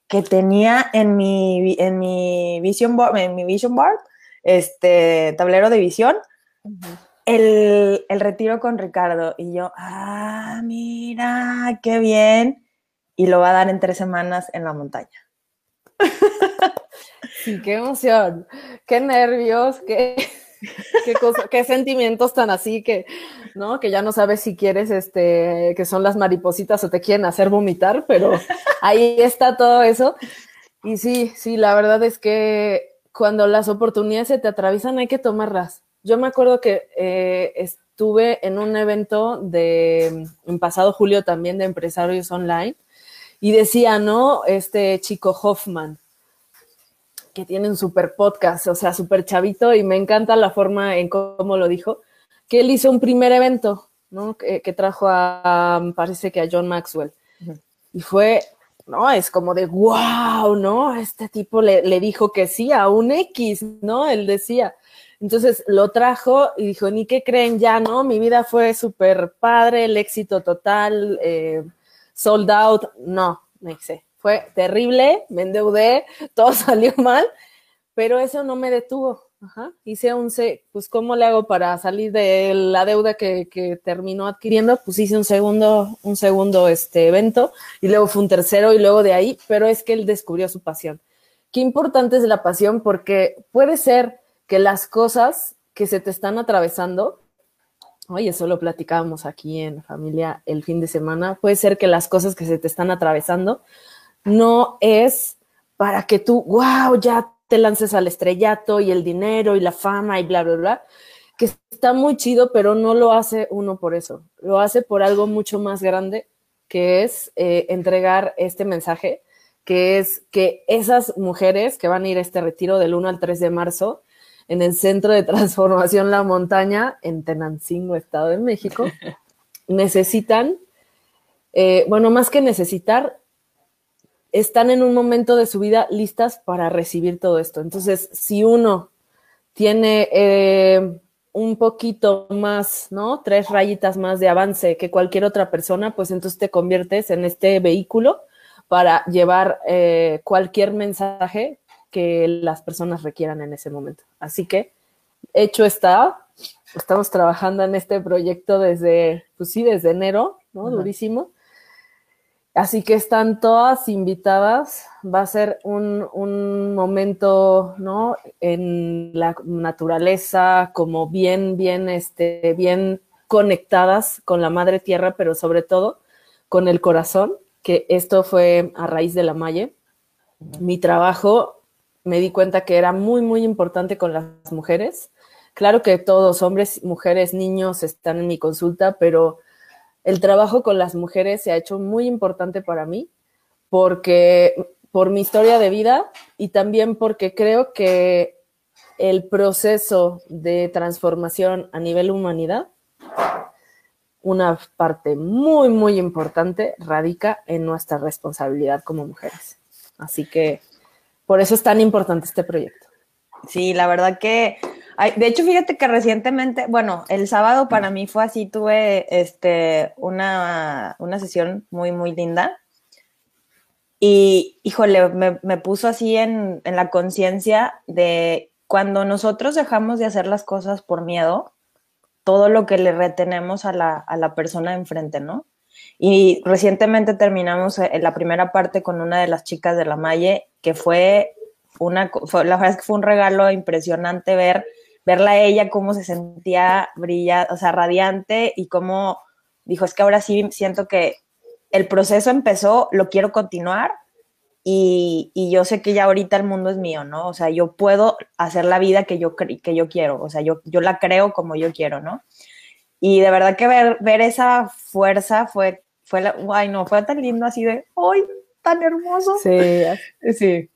Que tenía en mi, en mi vision board, en mi vision board, este tablero de visión, el, retiro con Ricardo. Y yo, ah, mira, qué bien. Y lo va a dar en tres semanas en la montaña. Sí, qué emoción, qué nervios, qué, qué, qué sentimientos tan así que, ¿no? Que ya no sabes si quieres, este, que son las maripositas o te quieren hacer vomitar, pero ahí está todo eso. Y sí, sí, la verdad es que cuando las oportunidades se te atraviesan hay que tomarlas. Yo me acuerdo que eh, estuve en un evento de, en pasado julio también de empresarios online y decía, ¿no? Este chico Hoffman, que tiene un super podcast, o sea, súper chavito y me encanta la forma en cómo lo dijo, que él hizo un primer evento, ¿no? Que, trajo a, parece que a John Maxwell. Y fue ¿no? Es como de, wow, ¿no? Este tipo le, dijo que sí a un X, ¿no? Él decía. Entonces lo trajo y dijo, ni qué creen ya, ¿no? Mi vida fue súper padre, el éxito total, eh, sold out. No, me sé. Fue terrible, me endeudé, todo salió mal, pero eso no me detuvo. Ajá. Hice un, pues, ¿cómo le hago para salir de la deuda que, que, terminó adquiriendo? Pues hice un segundo, un segundo este evento y luego fue un tercero y luego de ahí, pero es que él descubrió su pasión. Qué importante es la pasión porque puede ser que las cosas que se te están atravesando, oye, eso lo platicábamos aquí en familia el fin de semana, puede ser que las cosas que se te están atravesando no es para que tú, wow, ya te lances al estrellato y el dinero y la fama y bla, bla, bla, que está muy chido, pero no lo hace uno por eso, lo hace por algo mucho más grande, que es eh, entregar este mensaje, que es que esas mujeres que van a ir a este retiro del 1 al 3 de marzo en el Centro de Transformación La Montaña, en Tenancingo, Estado de México, necesitan, eh, bueno, más que necesitar, están en un momento de su vida listas para recibir todo esto. Entonces, si uno tiene eh, un poquito más, ¿no? Tres rayitas más de avance que cualquier otra persona, pues entonces te conviertes en este vehículo para llevar eh, cualquier mensaje que las personas requieran en ese momento. Así que, hecho está, estamos trabajando en este proyecto desde, pues sí, desde enero, ¿no? Durísimo. Así que están todas invitadas. Va a ser un, un, momento, ¿no? En la naturaleza, como bien, bien, este, bien conectadas con la madre tierra, pero sobre todo con el corazón, que esto fue a raíz de la Maye. mi trabajo, me di cuenta que era muy, muy importante con las mujeres. Claro que todos, hombres, mujeres, niños, están en mi consulta, pero el trabajo con las mujeres se ha hecho muy importante para mí porque por mi historia de vida y también porque creo que el proceso de transformación a nivel humanidad, una parte muy, muy importante radica en nuestra responsabilidad como mujeres. Así que por eso es tan importante este proyecto. Sí, la verdad que, de hecho, fíjate que recientemente, bueno, el sábado para mí fue así, tuve este, una, una sesión muy, muy linda. Y, híjole, me, me puso así en, en la conciencia de cuando nosotros dejamos de hacer las cosas por miedo, todo lo que le retenemos a la, a la persona enfrente, ¿no? Y recientemente terminamos eh, la primera parte con una de las chicas de la Malle, que fue una, la verdad es que fue un regalo impresionante ver, verla a ella, cómo se sentía brillante, o sea, radiante y cómo dijo, es que ahora sí siento que el proceso empezó, lo quiero continuar y, yo sé que ya ahorita el mundo es mío, ¿no? O sea, yo puedo hacer la vida que yo, que yo quiero, o sea, yo, yo la creo como yo quiero, ¿no? Y de verdad que ver, ver esa fuerza fue, fue la, ay no, fue tan lindo así de, ¡ay, tan hermoso! Sí, sí.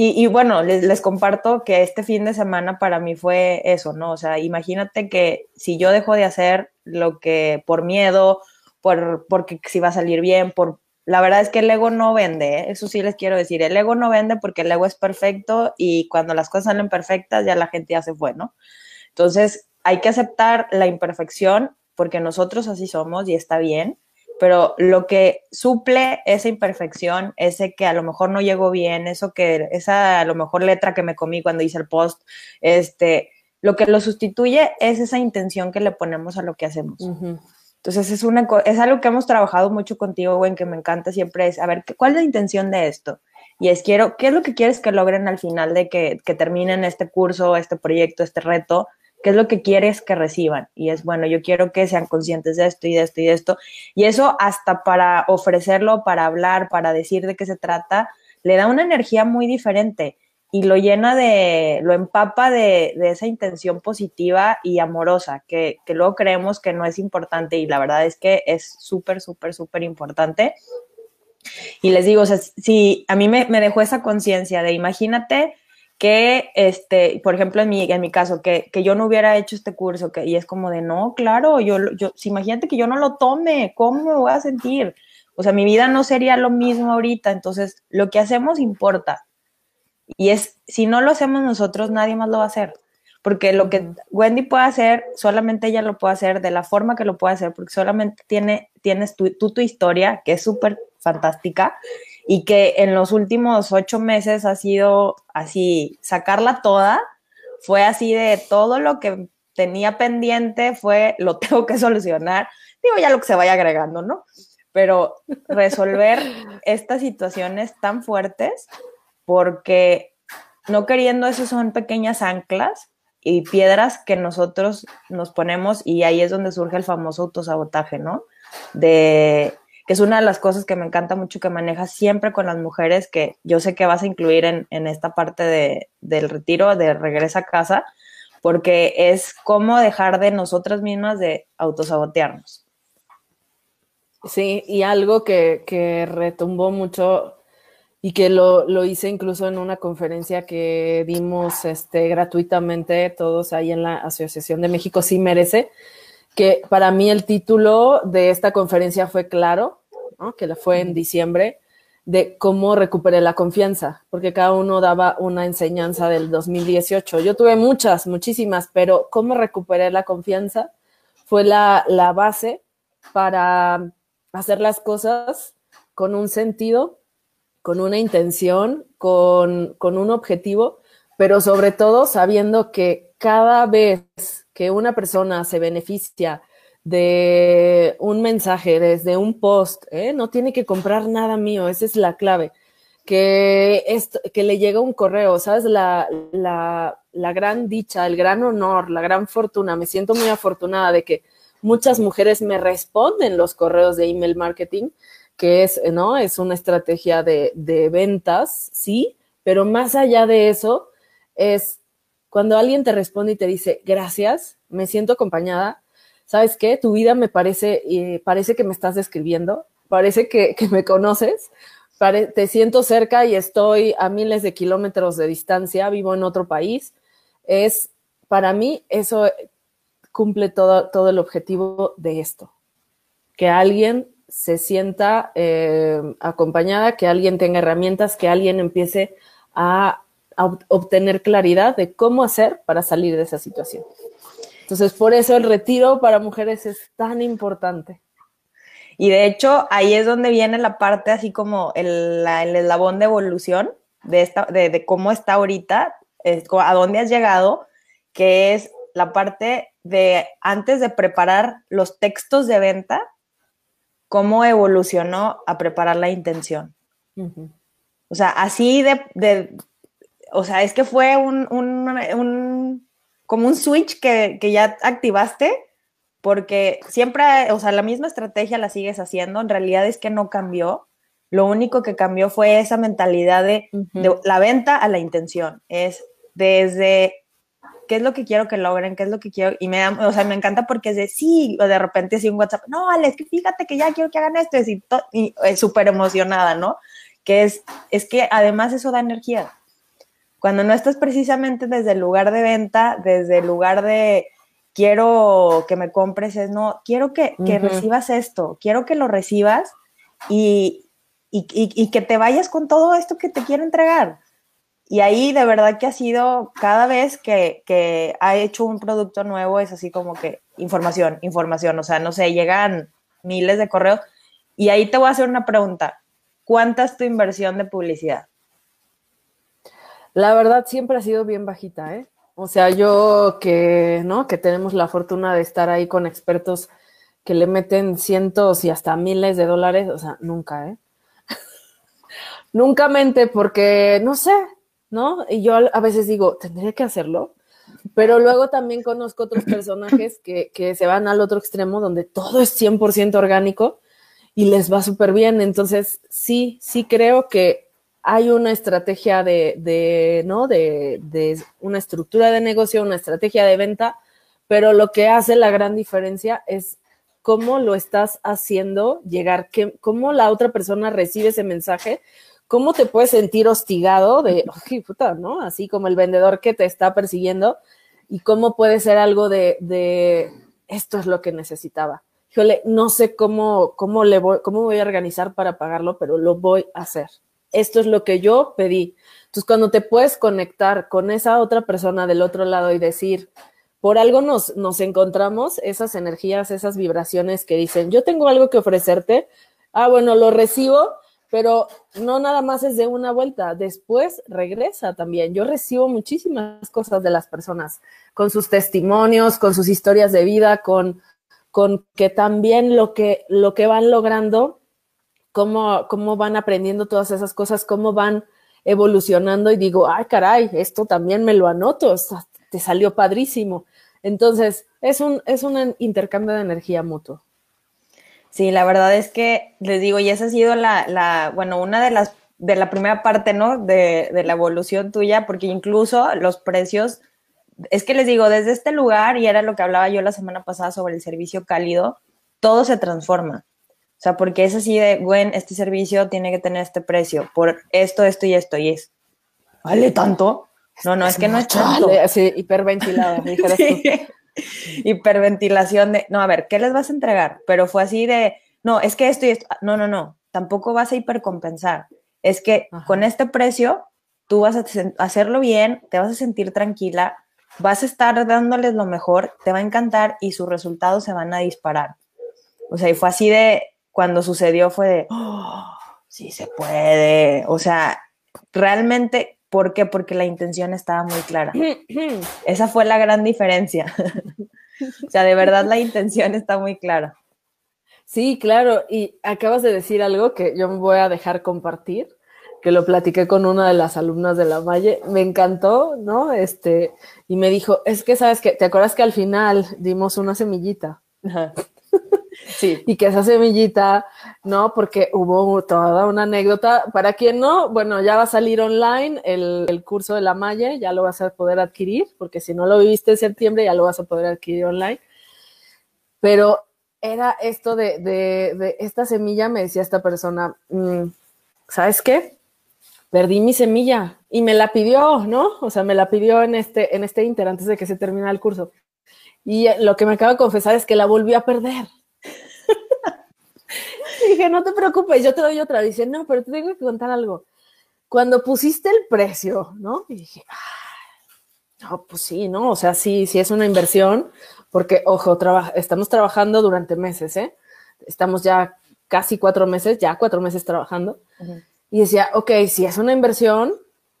Y, bueno, les, les, comparto que este fin de semana para mí fue eso, ¿no? O sea, imagínate que si yo dejo de hacer lo que por miedo, por, porque si va a salir bien, por, la verdad es que el ego no vende, ¿eh? eso sí les quiero decir, el ego no vende porque el ego es perfecto y cuando las cosas salen perfectas ya la gente ya se fue, ¿no? Entonces hay que aceptar la imperfección porque nosotros así somos y está bien, pero lo que suple esa imperfección, ese que a lo mejor no llegó bien, eso que, esa a lo mejor letra que me comí cuando hice el post, este, lo que lo sustituye es esa intención que le ponemos a lo que hacemos. Entonces es, una, es algo que hemos trabajado mucho contigo, güey, que me encanta siempre es, a ver, ¿cuál es la intención de esto? Y es, quiero, ¿qué es lo que quieres que logren al final de que, que terminen este curso, este proyecto, este reto? ¿Qué es lo que quieres que reciban? Y es, bueno, yo quiero que sean conscientes de esto y de esto y de esto. Y eso hasta para ofrecerlo, para hablar, para decir de qué se trata, le da una energía muy diferente y lo llena de, lo empapa de, esa intención positiva y amorosa, que, luego creemos que no es importante y la verdad es que es súper, súper, súper importante. Y les digo, o si a mí me, dejó esa conciencia de imagínate que, este, por ejemplo, en mi, en mi caso, que, yo no hubiera hecho este curso, que, y es como de, no, claro, yo, yo, imagínate que yo no lo tome, ¿cómo me voy a sentir? O sea, mi vida no sería lo mismo ahorita, entonces lo que hacemos importa, y es, si no lo hacemos nosotros, nadie más lo va a hacer. Porque lo que Wendy puede hacer, solamente ella lo puede hacer de la forma que lo puede hacer, porque solamente tiene, tienes tú tu, historia, que es súper fantástica, y que en los últimos ocho meses ha sido así, sacarla toda, fue así de todo lo que tenía pendiente, fue lo tengo que solucionar. Digo, ya lo que se vaya agregando, ¿no? Pero resolver estas situaciones tan fuertes porque no queriendo eso son pequeñas anclas y piedras que nosotros nos ponemos y ahí es donde surge el famoso autosabotaje, ¿no? De que es una de las cosas que me encanta mucho que manejas siempre con las mujeres, que yo sé que vas a incluir en, esta parte de, del retiro, de regresa a casa, porque es cómo dejar de nosotras mismas de autosabotearnos. Sí, y algo que, que retumbó mucho y que lo, lo, hice incluso en una conferencia que dimos este, gratuitamente todos ahí en la Asociación de México Sí Merece, que para mí el título de esta conferencia fue claro, ¿no? que fue en diciembre, de cómo recuperé la confianza, porque cada uno daba una enseñanza del 2018. Yo tuve muchas, muchísimas, pero cómo recuperé la confianza fue la, la base para hacer las cosas con un sentido con una intención, con, un objetivo, pero sobre todo sabiendo que cada vez que una persona se beneficia de un mensaje, desde un post, ¿eh? no tiene que comprar nada mío, esa es la clave. Que, esto, que le llega un correo, ¿sabes? La, la, la gran dicha, el gran honor, la gran fortuna. Me siento muy afortunada de que muchas mujeres me responden los correos de email marketing que es, ¿no? Es una estrategia de, de ventas, sí, pero más allá de eso, es cuando alguien te responde y te dice, gracias, me siento acompañada, ¿sabes qué? Tu vida me parece, eh, parece que me estás describiendo, parece que, me conoces, te siento cerca y estoy a miles de kilómetros de distancia, vivo en otro país. Es, para mí, eso cumple todo, todo el objetivo de esto. Que alguien se sienta eh, acompañada, que alguien tenga herramientas, que alguien empiece a obtener claridad de cómo hacer para salir de esa situación. Entonces, por eso el retiro para mujeres es tan importante. Y de hecho, ahí es donde viene la parte así como el, el eslabón de evolución de, esta, de, de cómo está ahorita, es, a dónde has llegado, que es la parte de antes de preparar los textos de venta, cómo evolucionó a preparar la intención. Uh -huh. O sea, así de, de, o sea, es que fue un, un, un como un switch que, que, ya activaste, porque siempre, o sea, la misma estrategia la sigues haciendo, en realidad es que no cambió, lo único que cambió fue esa mentalidad de, uh -huh. de la venta a la intención, es desde qué es lo que quiero que logren, qué es lo que quiero, y me, o sea, me encanta porque es de sí, o de repente así un WhatsApp, no, Alex, que fíjate que ya quiero que hagan esto, y, y es súper emocionada, ¿no? Que es, es que además eso da energía, cuando no estás precisamente desde el lugar de venta, desde el lugar de quiero que me compres, es no, quiero que, que uh -huh. recibas esto, quiero que lo recibas y, y, y, y, que te vayas con todo esto que te quiero entregar. Y ahí de verdad que ha sido, cada vez que, que ha hecho un producto nuevo, es así como que información, información, o sea, no sé, llegan miles de correos. Y ahí te voy a hacer una pregunta. ¿Cuánta es tu inversión de publicidad? La verdad siempre ha sido bien bajita, ¿eh? O sea, yo que, ¿no? Que tenemos la fortuna de estar ahí con expertos que le meten cientos y hasta miles de dólares, o sea, nunca, ¿eh? nunca mente porque, no sé, ¿no? Y yo a veces digo, tendría que hacerlo, pero luego también conozco otros personajes que, que se van al otro extremo donde todo es 100% orgánico y les va súper bien. Entonces, sí, sí creo que hay una estrategia de, de ¿no? De, de, una estructura de negocio, una estrategia de venta, pero lo que hace la gran diferencia es cómo lo estás haciendo llegar, que, cómo la otra persona recibe ese mensaje, cómo te puedes sentir hostigado de, oh, puta, ¿no? Así como el vendedor que te está persiguiendo y cómo puede ser algo de, de esto es lo que necesitaba. Híjole, no sé cómo, cómo, le voy, cómo voy a organizar para pagarlo, pero lo voy a hacer esto es lo que yo pedí. Entonces, cuando te puedes conectar con esa otra persona del otro lado y decir, por algo nos, nos encontramos, esas energías, esas vibraciones que dicen, yo tengo algo que ofrecerte, ah, bueno, lo recibo, pero no nada más es de una vuelta, después regresa también. Yo recibo muchísimas cosas de las personas, con sus testimonios, con sus historias de vida, con, con que también lo que, lo que van logrando cómo, cómo van aprendiendo todas esas cosas, cómo van evolucionando y digo, ay, caray, esto también me lo anoto, te salió padrísimo. Entonces, es un, es un intercambio de energía mutuo. Sí, la verdad es que les digo, y esa ha sido la, la bueno, una de las, de la primera parte, ¿no? De, de la evolución tuya, porque incluso los precios, es que les digo, desde este lugar, y era lo que hablaba yo la semana pasada sobre el servicio cálido, todo se transforma. O sea, porque es así de, bueno, este servicio tiene que tener este precio por esto, esto y esto. Y es, ¿vale tanto? No, no, es, es que no es tanto. Sí, hiperventilada, sí. Hiperventilación de, no, a ver, ¿qué les vas a entregar? Pero fue así de, no, es que esto y esto. No, no, no, tampoco vas a hipercompensar. Es que Ajá. con este precio tú vas a hacerlo bien, te vas a sentir tranquila, vas a estar dándoles lo mejor, te va a encantar y sus resultados se van a disparar. O sea, y fue así de, cuando sucedió fue de, oh, sí se puede. O sea, realmente, ¿por qué? Porque la intención estaba muy clara. Esa fue la gran diferencia. o sea, de verdad la intención está muy clara. Sí, claro. Y acabas de decir algo que yo me voy a dejar compartir, que lo platiqué con una de las alumnas de la Valle. Me encantó, ¿no? Este, y me dijo, es que sabes que, ¿te acuerdas que al final dimos una semillita? Ajá. Sí. Y que esa semillita, ¿no? Porque hubo toda una anécdota. Para quien no, bueno, ya va a salir online el, curso de la Maya, ya lo vas a poder adquirir, porque si no lo viviste en septiembre, ya lo vas a poder adquirir online. Pero era esto de, de, esta semilla, me decía esta persona, mm, ¿sabes qué? Perdí mi semilla y me la pidió, ¿no? O sea, me la pidió en este, en este inter antes de que se terminara el curso. Y lo que me acabo de confesar es que la volví a perder. dije, no te preocupes, yo te doy otra. Dice, no, pero te tengo que contar algo. Cuando pusiste el precio, ¿no? Y dije, no, pues sí, ¿no? O sea, sí, sí es una inversión, porque, ojo, estamos trabajando durante meses, ¿eh? Estamos ya casi cuatro meses, ya cuatro meses trabajando. Y decía, ok, si es una inversión,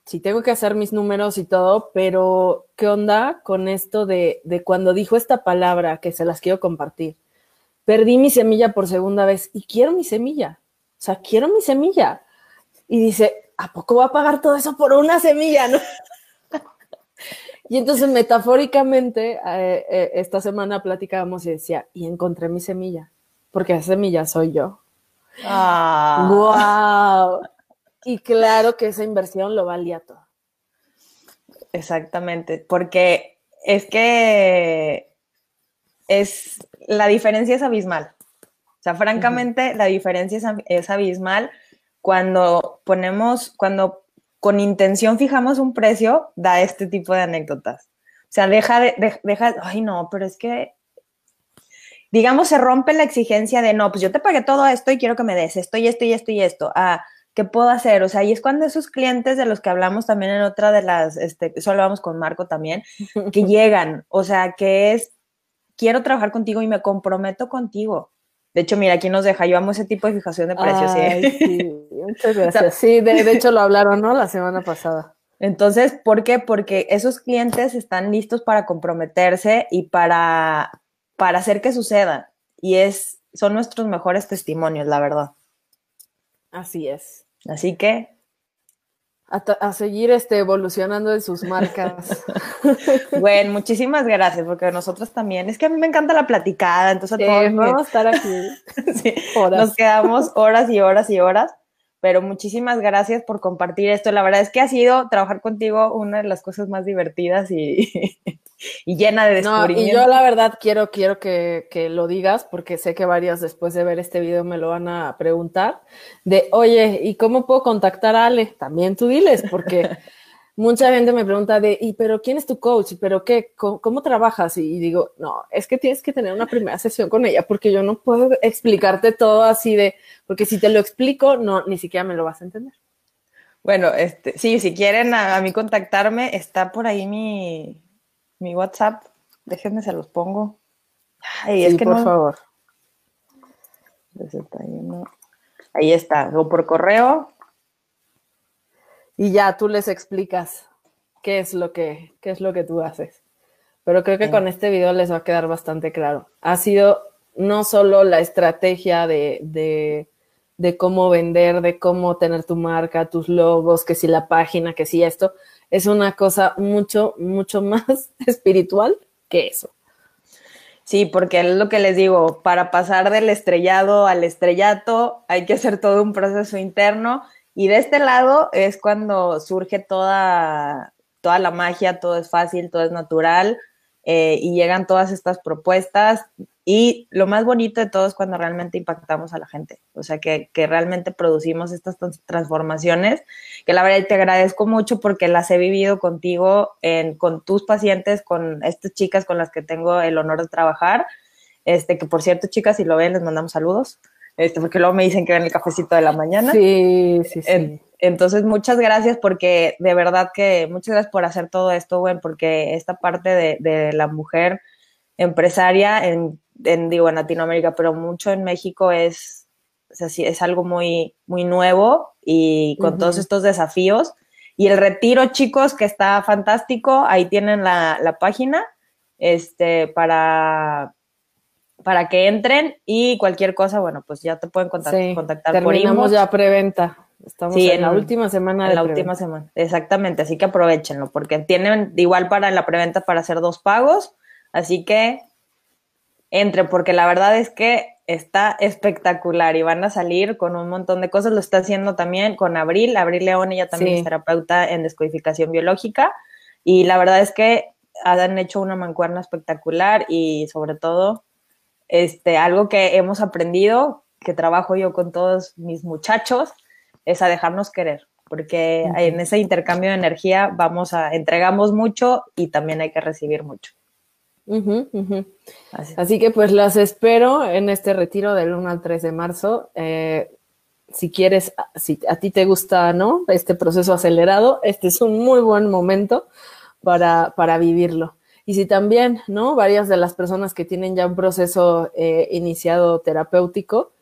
sí tengo que hacer mis números y todo, pero ¿qué onda con esto de, de cuando dijo esta palabra que se las quiero compartir? Perdí mi semilla por segunda vez y quiero mi semilla. O sea, quiero mi semilla. Y dice, ¿a poco va a pagar todo eso por una semilla? ¿no? y entonces, metafóricamente, eh, eh, esta semana platicábamos y decía, y encontré mi semilla, porque esa semilla soy yo. Ah. ¡Wow! Y claro que esa inversión lo valía todo. Exactamente, porque es que es la diferencia es abismal. O sea, francamente, la diferencia es, abismal cuando ponemos, cuando con intención fijamos un precio, da este tipo de anécdotas. O sea, deja de, deja, ay no, pero es que, digamos, se rompe la exigencia de, no, pues yo te pagué todo esto y quiero que me des esto y esto y esto y esto. Ah, ¿qué puedo hacer? O sea, y es cuando esos clientes de los que hablamos también en otra de las, este, solo vamos con Marco también, que llegan, o sea, que es, quiero trabajar contigo y me comprometo contigo. De hecho, mira, aquí nos deja, yo amo ese tipo de fijación de precios. ¿sí? muchas gracias. sí, de, de hecho lo hablaron, ¿no? La semana pasada. Entonces, ¿por qué? Porque esos clientes están listos para comprometerse y para, para hacer que suceda. Y es, son nuestros mejores testimonios, la verdad. Así es. Así que. A, seguir este, evolucionando en sus marcas. bueno, muchísimas gracias, porque nosotros también, es que a mí me encanta la platicada, entonces vamos a estar aquí. sí, nos quedamos horas y horas y horas, pero muchísimas gracias por compartir esto. La verdad es que ha sido trabajar contigo una de las cosas más divertidas y, y llena de descubrimientos. No, y yo la verdad quiero, quiero que, que, lo digas, porque sé que varias después de ver este video me lo van a preguntar, de, oye, ¿y cómo puedo contactar a Ale? También tú diles, porque mucha gente me pregunta de, ¿y pero quién es tu coach? ¿Pero qué? ¿Cómo, trabajas? Y, digo, no, es que tienes que tener una primera sesión con ella, porque yo no puedo explicarte todo así de, porque si te lo explico, no, ni siquiera me lo vas a entender. Bueno, este, sí, si quieren a, a mí contactarme, está por ahí mi, mi WhatsApp, déjenme se los pongo. Ay, es que por favor. Ahí está, o por correo. Y ya tú les explicas qué es lo que, qué es lo que tú haces. Pero creo que con este video les va a quedar bastante claro. Ha sido no solo la estrategia de, de, de cómo vender, de cómo tener tu marca, tus logos, que si la página, que si esto, es una cosa mucho, mucho más espiritual que eso. Sí, porque es lo que les digo, para pasar del estrellado al estrellato hay que hacer todo un proceso interno y de este lado es cuando surge toda, toda la magia, todo es fácil, todo es natural eh, y llegan todas estas propuestas. Y lo más bonito de todo es cuando realmente impactamos a la gente, o sea, que, realmente producimos estas transformaciones, que la verdad te agradezco mucho porque las he vivido contigo, en, con tus pacientes, con estas chicas con las que tengo el honor de trabajar, este, que por cierto, chicas, si lo ven, les mandamos saludos, este, porque luego me dicen que ven el cafecito de la mañana. Sí, sí, sí. entonces, muchas gracias porque de verdad que, muchas gracias por hacer todo esto, güey, porque esta parte de, de la mujer empresaria en en, digo, en Latinoamérica, pero mucho en México es, es algo muy, muy nuevo y con todos estos desafíos. Y el retiro, chicos, que está fantástico, ahí tienen la, página este, para, para que entren y cualquier cosa, bueno, pues ya te pueden contactar, contactar por inbox. ya preventa. Estamos en, la última semana. En la última semana, exactamente. Así que aprovechenlo, porque tienen igual para la preventa para hacer dos pagos. Así que entre, porque la verdad es que está espectacular y van a salir con un montón de cosas. Lo está haciendo también con Abril. Abril León, ella también es terapeuta en descodificación biológica. Y la verdad es que han hecho una mancuerna espectacular y sobre todo, este, algo que hemos aprendido, que trabajo yo con todos mis muchachos, es a dejarnos querer, porque en ese intercambio de energía vamos a, entregamos mucho y también hay que recibir mucho. Así. que pues las espero en este retiro del 1 al 3 de marzo. Eh, si quieres, si a ti te gusta, ¿no? Este proceso acelerado, este es un muy buen momento para, para vivirlo. Y si también, ¿no? Varias de las personas que tienen ya un proceso eh, iniciado terapéutico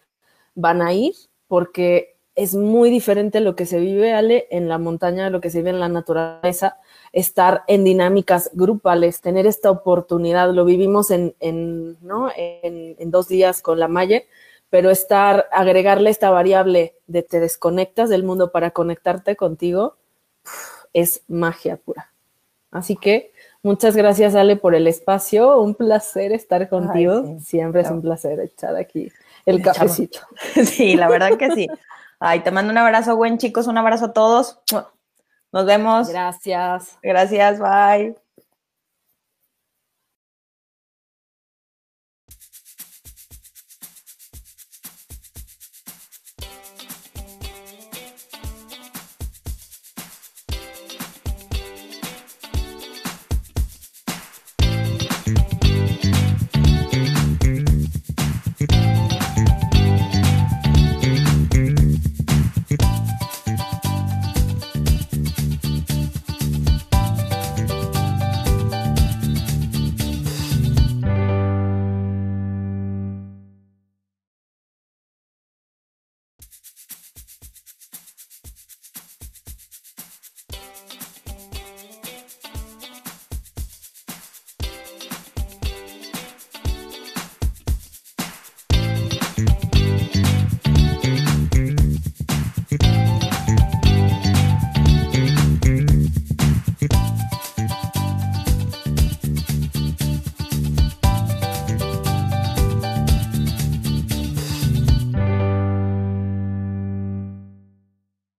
van a ir porque es muy diferente lo que se vive, Ale, en la montaña, lo que se vive en la naturaleza, estar en dinámicas grupales, tener esta oportunidad, lo vivimos en, en, ¿no? en, dos días con la Maye, pero estar, agregarle esta variable de te desconectas del mundo para conectarte contigo, es magia pura. Así que muchas gracias, Ale, por el espacio. Un placer estar contigo. Siempre es un placer echar aquí el cafecito. Sí, la verdad que sí. Ay, te mando un abrazo, buen chicos, un abrazo a todos. Nos vemos. Gracias. Gracias, bye.